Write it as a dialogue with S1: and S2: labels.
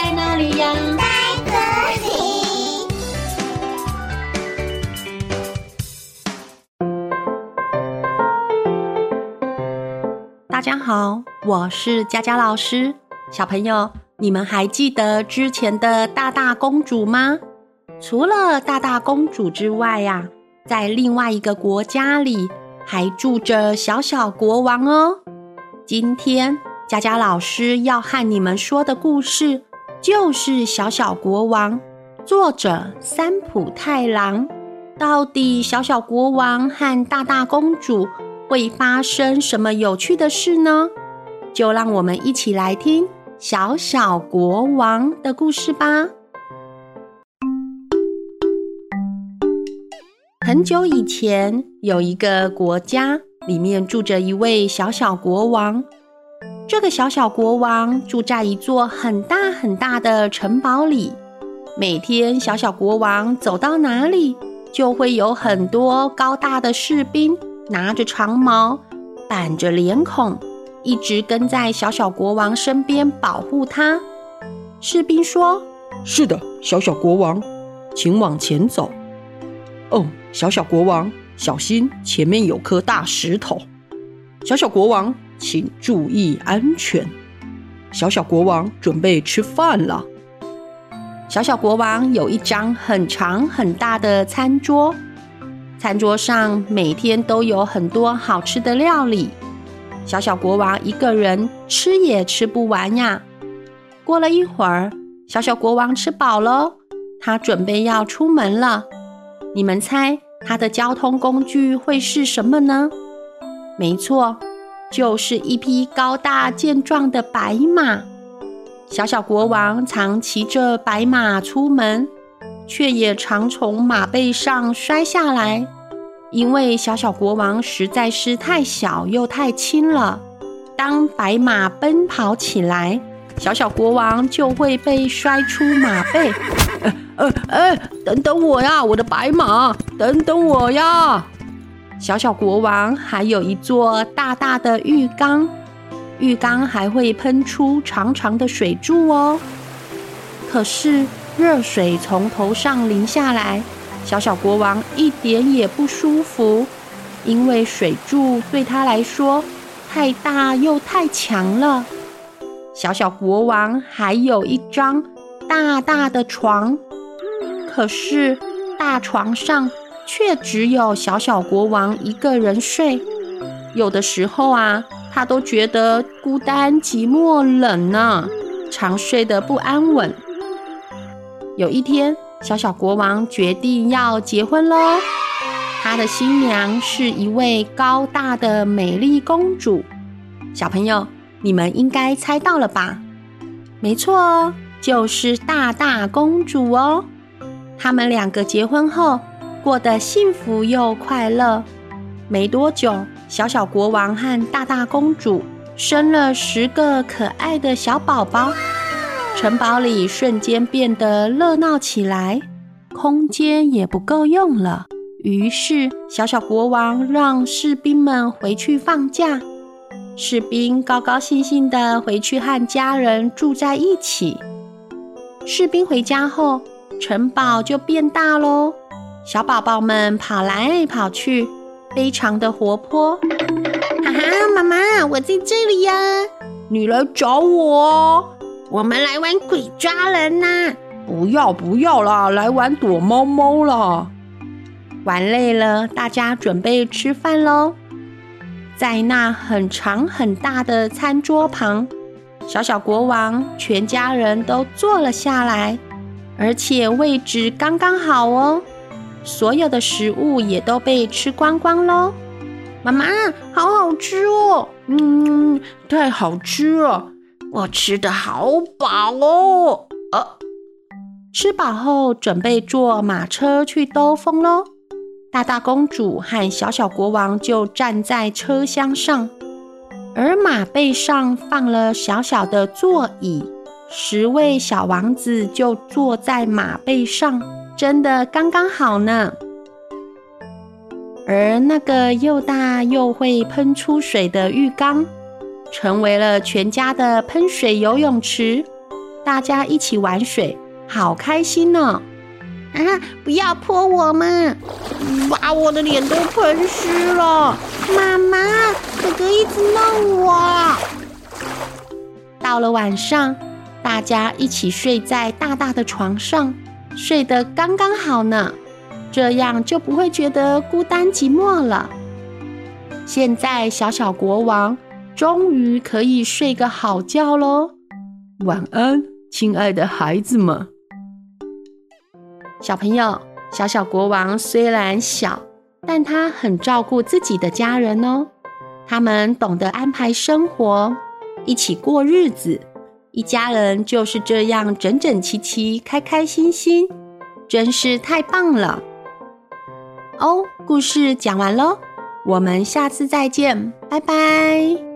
S1: 在哪里呀？
S2: 在这里。
S3: 大家好，我是佳佳老师。小朋友，你们还记得之前的大大公主吗？除了大大公主之外呀，在另外一个国家里还住着小小国王哦。今天佳佳老师要和你们说的故事就是《小小国王》，作者三浦太郎。到底小小国王和大大公主会发生什么有趣的事呢？就让我们一起来听《小小国王》的故事吧。很久以前，有一个国家，里面住着一位小小国王。这个小小国王住在一座很大很大的城堡里。每天，小小国王走到哪里，就会有很多高大的士兵拿着长矛，板着脸孔，一直跟在小小国王身边保护他。士兵说：“
S4: 是的，小小国王，请往前走。”哦，小小国王，小心前面有颗大石头。小小国王，请注意安全。小小国王准备吃饭了。
S3: 小小国王有一张很长很大的餐桌，餐桌上每天都有很多好吃的料理。小小国王一个人吃也吃不完呀。过了一会儿，小小国王吃饱了，他准备要出门了。你们猜他的交通工具会是什么呢？没错，就是一匹高大健壮的白马。小小国王常骑着白马出门，却也常从马背上摔下来，因为小小国王实在是太小又太轻了。当白马奔跑起来，小小国王就会被摔出马背。呃，哎，等等我呀，我的白马，等等我呀！小小国王还有一座大大的浴缸，浴缸还会喷出长长的水柱哦。可是热水从头上淋下来，小小国王一点也不舒服，因为水柱对他来说太大又太强了。小小国王还有一张大大的床。可是，大床上却只有小小国王一个人睡。有的时候啊，他都觉得孤单、寂寞、冷呢，常睡得不安稳。有一天，小小国王决定要结婚喽。他的新娘是一位高大的美丽公主。小朋友，你们应该猜到了吧？没错哦，就是大大公主哦。他们两个结婚后过得幸福又快乐。没多久，小小国王和大大公主生了十个可爱的小宝宝，城堡里瞬间变得热闹起来，空间也不够用了。于是，小小国王让士兵们回去放假，士兵高高兴兴地回去和家人住在一起。士兵回家后，城堡就变大喽，小宝宝们跑来跑去，非常的活泼。哈哈，妈妈，我在这里呀，
S4: 你来找我？
S3: 我们来玩鬼抓人呐！
S4: 不要不要啦，来玩躲猫猫啦！
S3: 玩累了，大家准备吃饭喽。在那很长很大的餐桌旁，小小国王全家人都坐了下来。而且位置刚刚好哦，所有的食物也都被吃光光喽。妈妈，好好吃哦！
S4: 嗯，太好吃了，
S3: 我吃的好饱哦。呃，吃饱后准备坐马车去兜风喽。大大公主和小小国王就站在车厢上，而马背上放了小小的座椅。十位小王子就坐在马背上，真的刚刚好呢。而那个又大又会喷出水的浴缸，成为了全家的喷水游泳池。大家一起玩水，好开心呢！
S2: 啊，不要泼我嘛，把我的脸都喷湿了。妈妈，哥哥一直弄我。
S3: 到了晚上，大家一起睡在大大的床上，睡得刚刚好呢，这样就不会觉得孤单寂寞了。现在小小国王终于可以睡个好觉喽，
S4: 晚安，亲爱的孩子们。
S3: 小朋友，小小国王虽然小，但他很照顾自己的家人哦。他们懂得安排生活，一起过日子，一家人就是这样整整齐齐、开开心心，真是太棒了。哦，故事讲完喽。我们下次再见，拜拜。